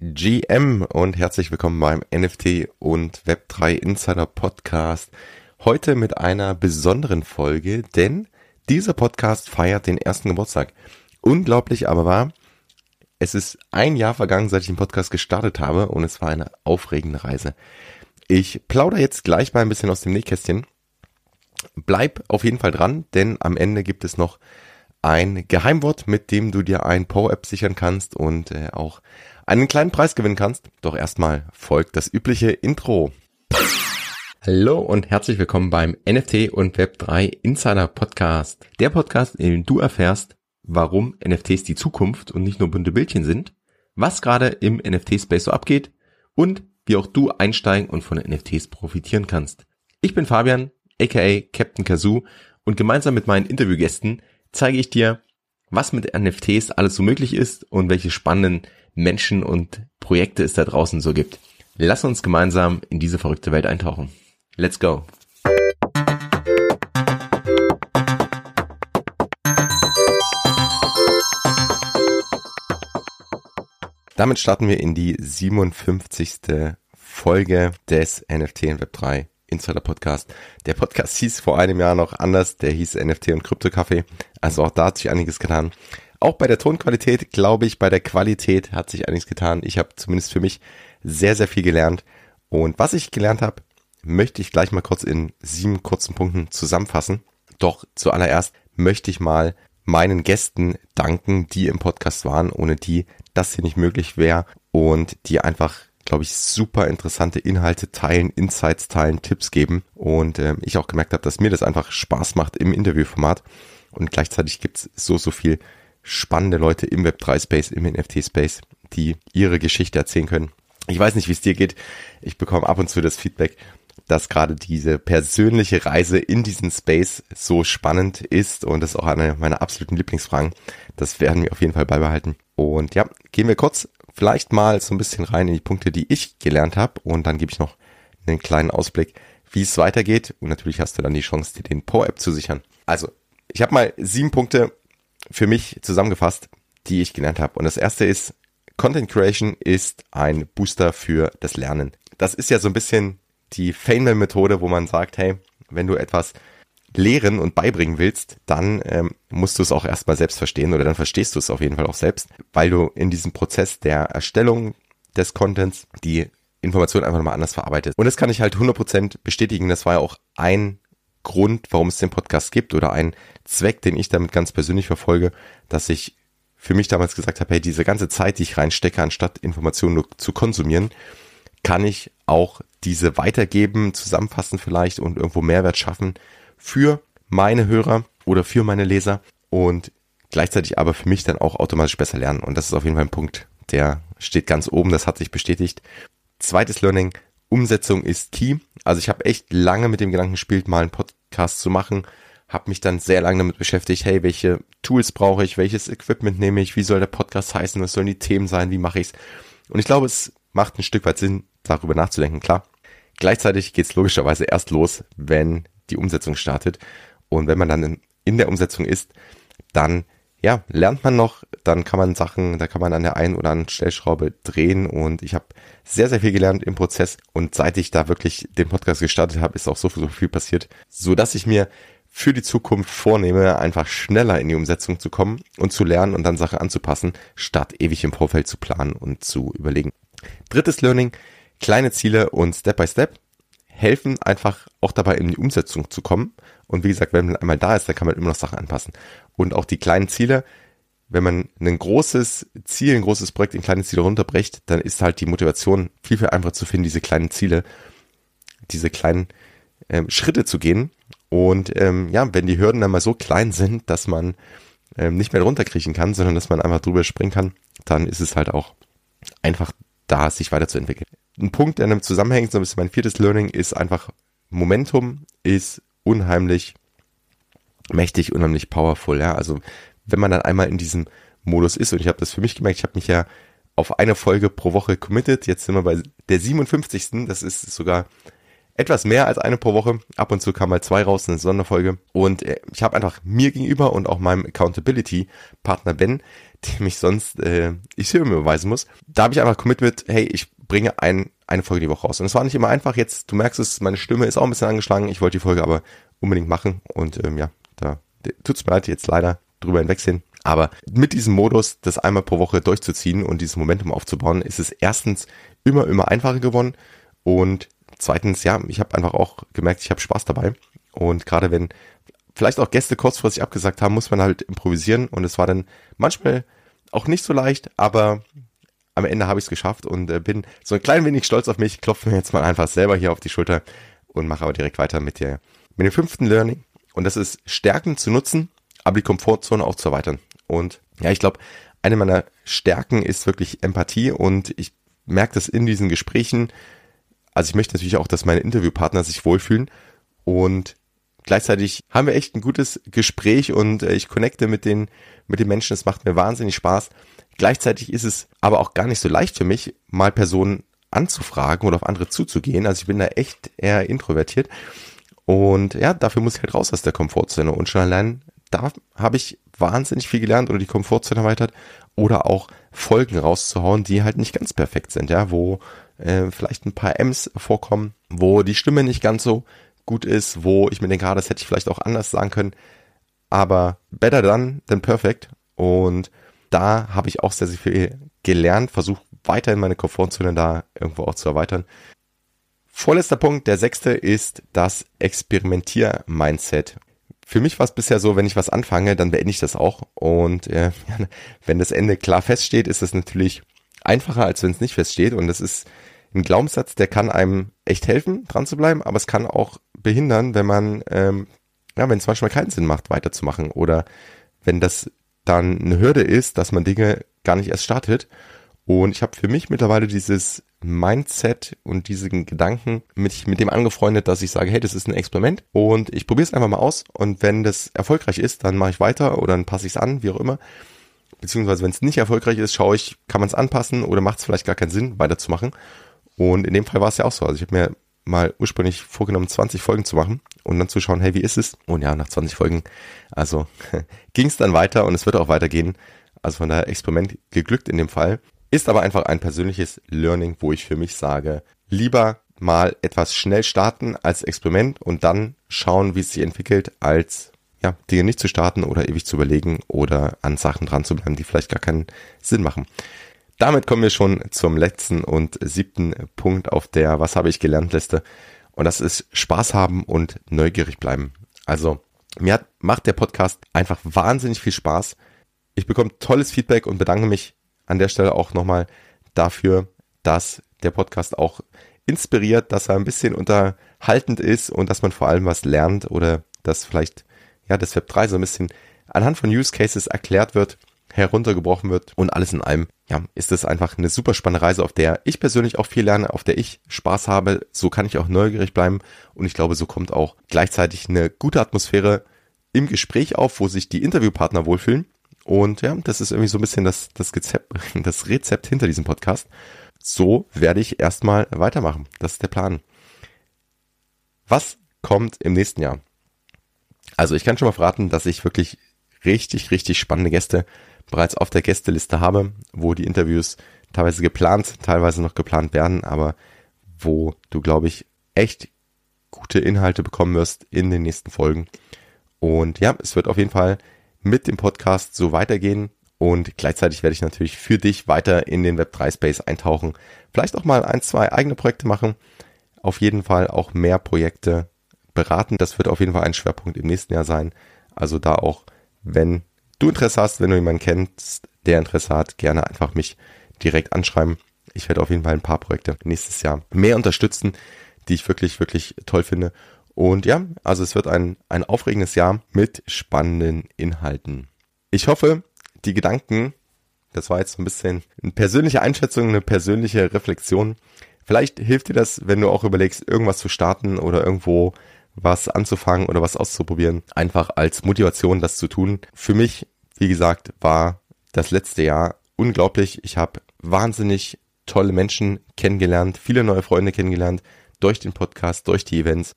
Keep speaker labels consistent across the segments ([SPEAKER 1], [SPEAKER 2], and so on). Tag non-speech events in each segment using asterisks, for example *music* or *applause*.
[SPEAKER 1] GM und herzlich willkommen beim NFT und Web3 Insider Podcast. Heute mit einer besonderen Folge, denn dieser Podcast feiert den ersten Geburtstag. Unglaublich aber wahr, es ist ein Jahr vergangen, seit ich den Podcast gestartet habe und es war eine aufregende Reise. Ich plaudere jetzt gleich mal ein bisschen aus dem Nähkästchen. Bleib auf jeden Fall dran, denn am Ende gibt es noch ein Geheimwort, mit dem du dir ein Power-App sichern kannst und äh, auch einen kleinen Preis gewinnen kannst. Doch erstmal folgt das übliche Intro. Hallo und herzlich willkommen beim NFT und Web3 Insider Podcast. Der Podcast, in dem du erfährst, warum NFTs die Zukunft und nicht nur bunte Bildchen sind, was gerade im NFT-Space so abgeht und wie auch du einsteigen und von NFTs profitieren kannst. Ich bin Fabian, aka Captain Kazoo und gemeinsam mit meinen Interviewgästen zeige ich dir, was mit NFTs alles so möglich ist und welche spannenden Menschen und Projekte es da draußen so gibt. Lass uns gemeinsam in diese verrückte Welt eintauchen. Let's go! Damit starten wir in die 57. Folge des NFT und Web3 Insider Podcast. Der Podcast hieß vor einem Jahr noch anders, der hieß NFT und Krypto Kaffee. Also auch da hat sich einiges getan. Auch bei der Tonqualität, glaube ich, bei der Qualität hat sich einiges getan. Ich habe zumindest für mich sehr, sehr viel gelernt. Und was ich gelernt habe, möchte ich gleich mal kurz in sieben kurzen Punkten zusammenfassen. Doch zuallererst möchte ich mal meinen Gästen danken, die im Podcast waren, ohne die das hier nicht möglich wäre und die einfach, glaube ich, super interessante Inhalte teilen, Insights teilen, Tipps geben und äh, ich auch gemerkt habe, dass mir das einfach Spaß macht im Interviewformat und gleichzeitig gibt's so, so viel spannende Leute im Web3-Space, im NFT-Space, die ihre Geschichte erzählen können. Ich weiß nicht, wie es dir geht. Ich bekomme ab und zu das Feedback, dass gerade diese persönliche Reise in diesen Space so spannend ist und das ist auch eine meiner absoluten Lieblingsfragen. Das werden wir auf jeden Fall beibehalten. Und ja, gehen wir kurz vielleicht mal so ein bisschen rein in die Punkte, die ich gelernt habe und dann gebe ich noch einen kleinen Ausblick, wie es weitergeht und natürlich hast du dann die Chance, dir den Power-App zu sichern. Also, ich habe mal sieben Punkte für mich zusammengefasst, die ich gelernt habe. Und das erste ist, Content Creation ist ein Booster für das Lernen. Das ist ja so ein bisschen die Feynman-Methode, wo man sagt, hey, wenn du etwas lehren und beibringen willst, dann ähm, musst du es auch erstmal selbst verstehen oder dann verstehst du es auf jeden Fall auch selbst, weil du in diesem Prozess der Erstellung des Contents die Information einfach nochmal anders verarbeitest. Und das kann ich halt 100% bestätigen. Das war ja auch ein Grund, warum es den Podcast gibt oder ein Zweck, den ich damit ganz persönlich verfolge, dass ich für mich damals gesagt habe, hey, diese ganze Zeit, die ich reinstecke, anstatt Informationen nur zu konsumieren, kann ich auch diese weitergeben, zusammenfassen vielleicht und irgendwo Mehrwert schaffen für meine Hörer oder für meine Leser und gleichzeitig aber für mich dann auch automatisch besser lernen. Und das ist auf jeden Fall ein Punkt, der steht ganz oben, das hat sich bestätigt. Zweites Learning, Umsetzung ist key. Also ich habe echt lange mit dem Gedanken gespielt, mal einen Podcast zu machen, habe mich dann sehr lange damit beschäftigt, hey, welche Tools brauche ich, welches Equipment nehme ich, wie soll der Podcast heißen, was sollen die Themen sein, wie mache ich's? Und ich glaube, es macht ein Stück weit Sinn, darüber nachzudenken, klar. Gleichzeitig geht's logischerweise erst los, wenn die Umsetzung startet. Und wenn man dann in, in der Umsetzung ist, dann ja, lernt man noch, dann kann man Sachen, da kann man an der einen oder anderen Stellschraube drehen. Und ich habe sehr, sehr viel gelernt im Prozess. Und seit ich da wirklich den Podcast gestartet habe, ist auch so, so viel passiert, so dass ich mir für die Zukunft vornehme, einfach schneller in die Umsetzung zu kommen und zu lernen und dann Sachen anzupassen, statt ewig im Vorfeld zu planen und zu überlegen. Drittes Learning, kleine Ziele und Step by Step helfen einfach auch dabei in die Umsetzung zu kommen. Und wie gesagt, wenn man einmal da ist, dann kann man immer noch Sachen anpassen. Und auch die kleinen Ziele, wenn man ein großes Ziel, ein großes Projekt in kleine Ziele runterbricht, dann ist halt die Motivation viel, viel einfacher zu finden, diese kleinen Ziele, diese kleinen ähm, Schritte zu gehen. Und ähm, ja, wenn die Hürden dann mal so klein sind, dass man ähm, nicht mehr runterkriechen kann, sondern dass man einfach drüber springen kann, dann ist es halt auch einfach da, sich weiterzuentwickeln. Ein Punkt, der damit zusammenhängt, so ein bisschen mein viertes Learning, ist einfach Momentum ist unheimlich mächtig, unheimlich powerful. Ja, also wenn man dann einmal in diesem Modus ist und ich habe das für mich gemerkt, ich habe mich ja auf eine Folge pro Woche committed. Jetzt sind wir bei der 57. Das ist sogar etwas mehr als eine pro Woche. Ab und zu kam mal zwei raus, eine Sonderfolge. Und äh, ich habe einfach mir gegenüber und auch meinem Accountability-Partner Ben, *laughs* dem ich sonst äh, ich Filme überweisen muss, da habe ich einfach Commitment, hey, ich bringe ein, eine Folge die Woche raus. Und es war nicht immer einfach. Jetzt, du merkst es, meine Stimme ist auch ein bisschen angeschlagen. Ich wollte die Folge aber unbedingt machen. Und ähm, ja, da tut's mir leid, jetzt leider drüber hinwegsehen. Aber mit diesem Modus, das einmal pro Woche durchzuziehen und dieses Momentum aufzubauen, ist es erstens immer, immer einfacher geworden. Und zweitens, ja, ich habe einfach auch gemerkt, ich habe Spaß dabei. Und gerade wenn vielleicht auch Gäste kurzfristig abgesagt haben, muss man halt improvisieren. Und es war dann manchmal auch nicht so leicht, aber am Ende habe ich es geschafft und äh, bin so ein klein wenig stolz auf mich, klopfe mir jetzt mal einfach selber hier auf die Schulter und mache aber direkt weiter mit der, mit dem fünften Learning. Und das ist Stärken zu nutzen, aber die Komfortzone auch zu erweitern. Und ja, ich glaube, eine meiner Stärken ist wirklich Empathie und ich merke das in diesen Gesprächen. Also ich möchte natürlich auch, dass meine Interviewpartner sich wohlfühlen und gleichzeitig haben wir echt ein gutes Gespräch und äh, ich connecte mit den, mit den Menschen. Es macht mir wahnsinnig Spaß. Gleichzeitig ist es aber auch gar nicht so leicht für mich, mal Personen anzufragen oder auf andere zuzugehen. Also ich bin da echt eher introvertiert. Und ja, dafür muss ich halt raus aus der Komfortzone. Und schon allein da habe ich wahnsinnig viel gelernt oder die Komfortzone erweitert oder auch Folgen rauszuhauen, die halt nicht ganz perfekt sind, ja, wo äh, vielleicht ein paar M's vorkommen, wo die Stimme nicht ganz so gut ist, wo ich mir denke, ah, das hätte ich vielleicht auch anders sagen können, aber better done than perfect und da habe ich auch sehr, sehr viel gelernt, versuche weiterhin meine Komfortzone da irgendwo auch zu erweitern. Vorletzter Punkt, der sechste, ist das Experimentier-Mindset für mich war es bisher so, wenn ich was anfange, dann beende ich das auch. Und äh, *laughs* wenn das Ende klar feststeht, ist es natürlich einfacher, als wenn es nicht feststeht. Und das ist ein Glaubenssatz, der kann einem echt helfen, dran zu bleiben, aber es kann auch behindern, wenn man, ähm, ja, wenn es manchmal keinen Sinn macht, weiterzumachen. Oder wenn das dann eine Hürde ist, dass man Dinge gar nicht erst startet. Und ich habe für mich mittlerweile dieses Mindset und diesen Gedanken mit, mit dem angefreundet, dass ich sage, hey, das ist ein Experiment und ich probiere es einfach mal aus und wenn das erfolgreich ist, dann mache ich weiter oder dann passe ich es an, wie auch immer. Beziehungsweise wenn es nicht erfolgreich ist, schaue ich, kann man es anpassen oder macht es vielleicht gar keinen Sinn, weiterzumachen. Und in dem Fall war es ja auch so. Also ich habe mir mal ursprünglich vorgenommen, 20 Folgen zu machen und dann zu schauen, hey, wie ist es? Und ja, nach 20 Folgen, also *laughs* ging es dann weiter und es wird auch weitergehen. Also von daher Experiment geglückt in dem Fall. Ist aber einfach ein persönliches Learning, wo ich für mich sage, lieber mal etwas schnell starten als Experiment und dann schauen, wie es sich entwickelt, als ja, Dinge nicht zu starten oder ewig zu überlegen oder an Sachen dran zu bleiben, die vielleicht gar keinen Sinn machen. Damit kommen wir schon zum letzten und siebten Punkt auf der Was habe ich gelernt Liste. Und das ist Spaß haben und neugierig bleiben. Also, mir hat, macht der Podcast einfach wahnsinnig viel Spaß. Ich bekomme tolles Feedback und bedanke mich an der Stelle auch nochmal dafür, dass der Podcast auch inspiriert, dass er ein bisschen unterhaltend ist und dass man vor allem was lernt oder dass vielleicht ja das Web 3 so ein bisschen anhand von Use Cases erklärt wird, heruntergebrochen wird und alles in allem, ja, ist es einfach eine super spannende Reise, auf der ich persönlich auch viel lerne, auf der ich Spaß habe. So kann ich auch neugierig bleiben und ich glaube, so kommt auch gleichzeitig eine gute Atmosphäre im Gespräch auf, wo sich die Interviewpartner wohlfühlen und ja, das ist irgendwie so ein bisschen das, das, Rezept, *laughs* das Rezept hinter diesem Podcast. So werde ich erstmal weitermachen. Das ist der Plan. Was kommt im nächsten Jahr? Also ich kann schon mal verraten, dass ich wirklich richtig, richtig spannende Gäste bereits auf der Gästeliste habe, wo die Interviews teilweise geplant, teilweise noch geplant werden, aber wo du, glaube ich, echt gute Inhalte bekommen wirst in den nächsten Folgen. Und ja, es wird auf jeden Fall mit dem Podcast so weitergehen. Und gleichzeitig werde ich natürlich für dich weiter in den Web3 Space eintauchen. Vielleicht auch mal ein, zwei eigene Projekte machen. Auf jeden Fall auch mehr Projekte beraten. Das wird auf jeden Fall ein Schwerpunkt im nächsten Jahr sein. Also da auch, wenn du Interesse hast, wenn du jemanden kennst, der Interesse hat, gerne einfach mich direkt anschreiben. Ich werde auf jeden Fall ein paar Projekte nächstes Jahr mehr unterstützen, die ich wirklich, wirklich toll finde. Und ja, also es wird ein, ein aufregendes Jahr mit spannenden Inhalten. Ich hoffe, die Gedanken, das war jetzt ein bisschen eine persönliche Einschätzung, eine persönliche Reflexion. Vielleicht hilft dir das, wenn du auch überlegst, irgendwas zu starten oder irgendwo was anzufangen oder was auszuprobieren. Einfach als Motivation, das zu tun. Für mich, wie gesagt, war das letzte Jahr unglaublich. Ich habe wahnsinnig tolle Menschen kennengelernt, viele neue Freunde kennengelernt, durch den Podcast, durch die Events.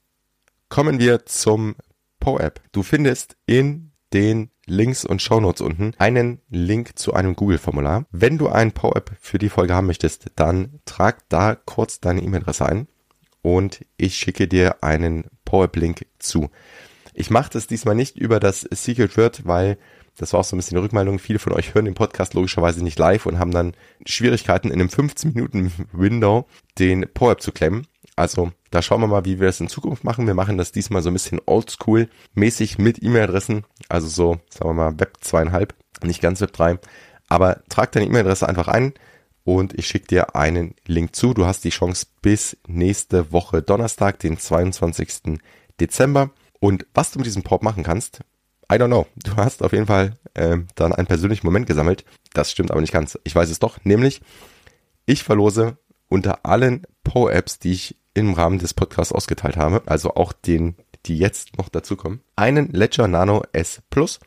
[SPEAKER 1] Kommen wir zum PoApp. Du findest in den Links und Shownotes unten einen Link zu einem Google-Formular. Wenn du einen PoApp für die Folge haben möchtest, dann trag da kurz deine E-Mail-Adresse ein und ich schicke dir einen PoApp-Link zu. Ich mache das diesmal nicht über das Secret Word, weil das war auch so ein bisschen eine Rückmeldung. Viele von euch hören den Podcast logischerweise nicht live und haben dann Schwierigkeiten in einem 15 Minuten Window den PoApp zu klemmen. Also da schauen wir mal, wie wir das in Zukunft machen. Wir machen das diesmal so ein bisschen oldschool mäßig mit E-Mail-Adressen. Also so, sagen wir mal, Web 2,5, nicht ganz Web 3. Aber trag deine E-Mail-Adresse einfach ein und ich schicke dir einen Link zu. Du hast die Chance bis nächste Woche Donnerstag, den 22. Dezember. Und was du mit diesem Pop machen kannst, I don't know. Du hast auf jeden Fall äh, dann einen persönlichen Moment gesammelt. Das stimmt aber nicht ganz. Ich weiß es doch. Nämlich, ich verlose unter allen Po-Apps, die ich im Rahmen des Podcasts ausgeteilt habe, also auch den, die jetzt noch dazukommen, einen Ledger Nano S Plus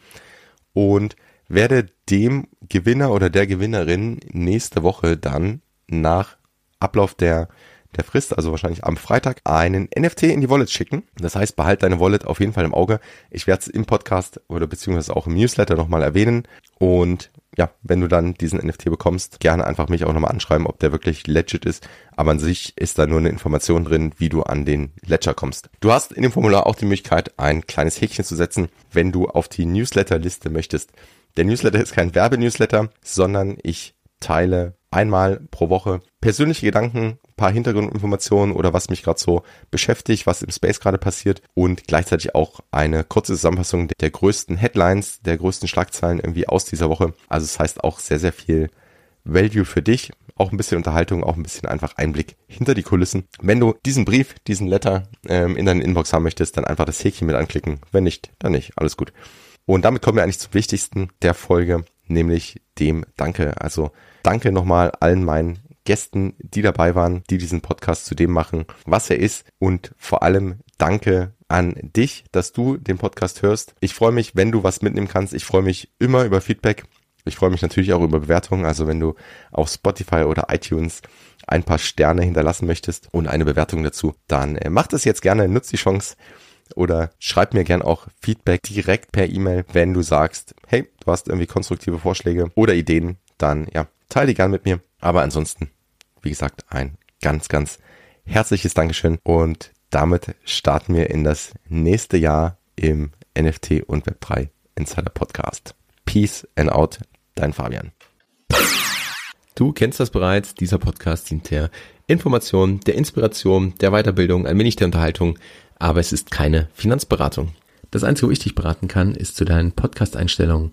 [SPEAKER 1] und werde dem Gewinner oder der Gewinnerin nächste Woche dann nach Ablauf der der Frist, also wahrscheinlich am Freitag, einen NFT in die Wallet schicken. Das heißt, behalt deine Wallet auf jeden Fall im Auge. Ich werde es im Podcast oder beziehungsweise auch im Newsletter nochmal erwähnen. Und ja, wenn du dann diesen NFT bekommst, gerne einfach mich auch nochmal anschreiben, ob der wirklich legit ist. Aber an sich ist da nur eine Information drin, wie du an den Ledger kommst. Du hast in dem Formular auch die Möglichkeit, ein kleines Häkchen zu setzen, wenn du auf die Newsletter-Liste möchtest. Der Newsletter ist kein Werbenewsletter, sondern ich teile einmal pro Woche persönliche Gedanken, paar Hintergrundinformationen oder was mich gerade so beschäftigt, was im Space gerade passiert und gleichzeitig auch eine kurze Zusammenfassung der größten Headlines, der größten Schlagzeilen irgendwie aus dieser Woche. Also es das heißt auch sehr, sehr viel Value für dich, auch ein bisschen Unterhaltung, auch ein bisschen einfach Einblick hinter die Kulissen. Wenn du diesen Brief, diesen Letter ähm, in deinen Inbox haben möchtest, dann einfach das Häkchen mit anklicken. Wenn nicht, dann nicht. Alles gut. Und damit kommen wir eigentlich zum Wichtigsten der Folge, nämlich dem Danke. Also danke nochmal allen meinen Gästen, die dabei waren, die diesen Podcast zu dem machen, was er ist. Und vor allem danke an dich, dass du den Podcast hörst. Ich freue mich, wenn du was mitnehmen kannst. Ich freue mich immer über Feedback. Ich freue mich natürlich auch über Bewertungen. Also wenn du auf Spotify oder iTunes ein paar Sterne hinterlassen möchtest und eine Bewertung dazu, dann äh, mach das jetzt gerne, nutz die Chance oder schreib mir gern auch Feedback direkt per E-Mail, wenn du sagst, hey, du hast irgendwie konstruktive Vorschläge oder Ideen, dann ja, teile die gern mit mir. Aber ansonsten, wie gesagt, ein ganz, ganz herzliches Dankeschön und damit starten wir in das nächste Jahr im NFT und Web3 Insider Podcast. Peace and out, dein Fabian. Du kennst das bereits, dieser Podcast dient der Information, der Inspiration, der Weiterbildung, ein wenig der Unterhaltung, aber es ist keine Finanzberatung. Das Einzige, wo ich dich beraten kann, ist zu deinen Podcast-Einstellungen.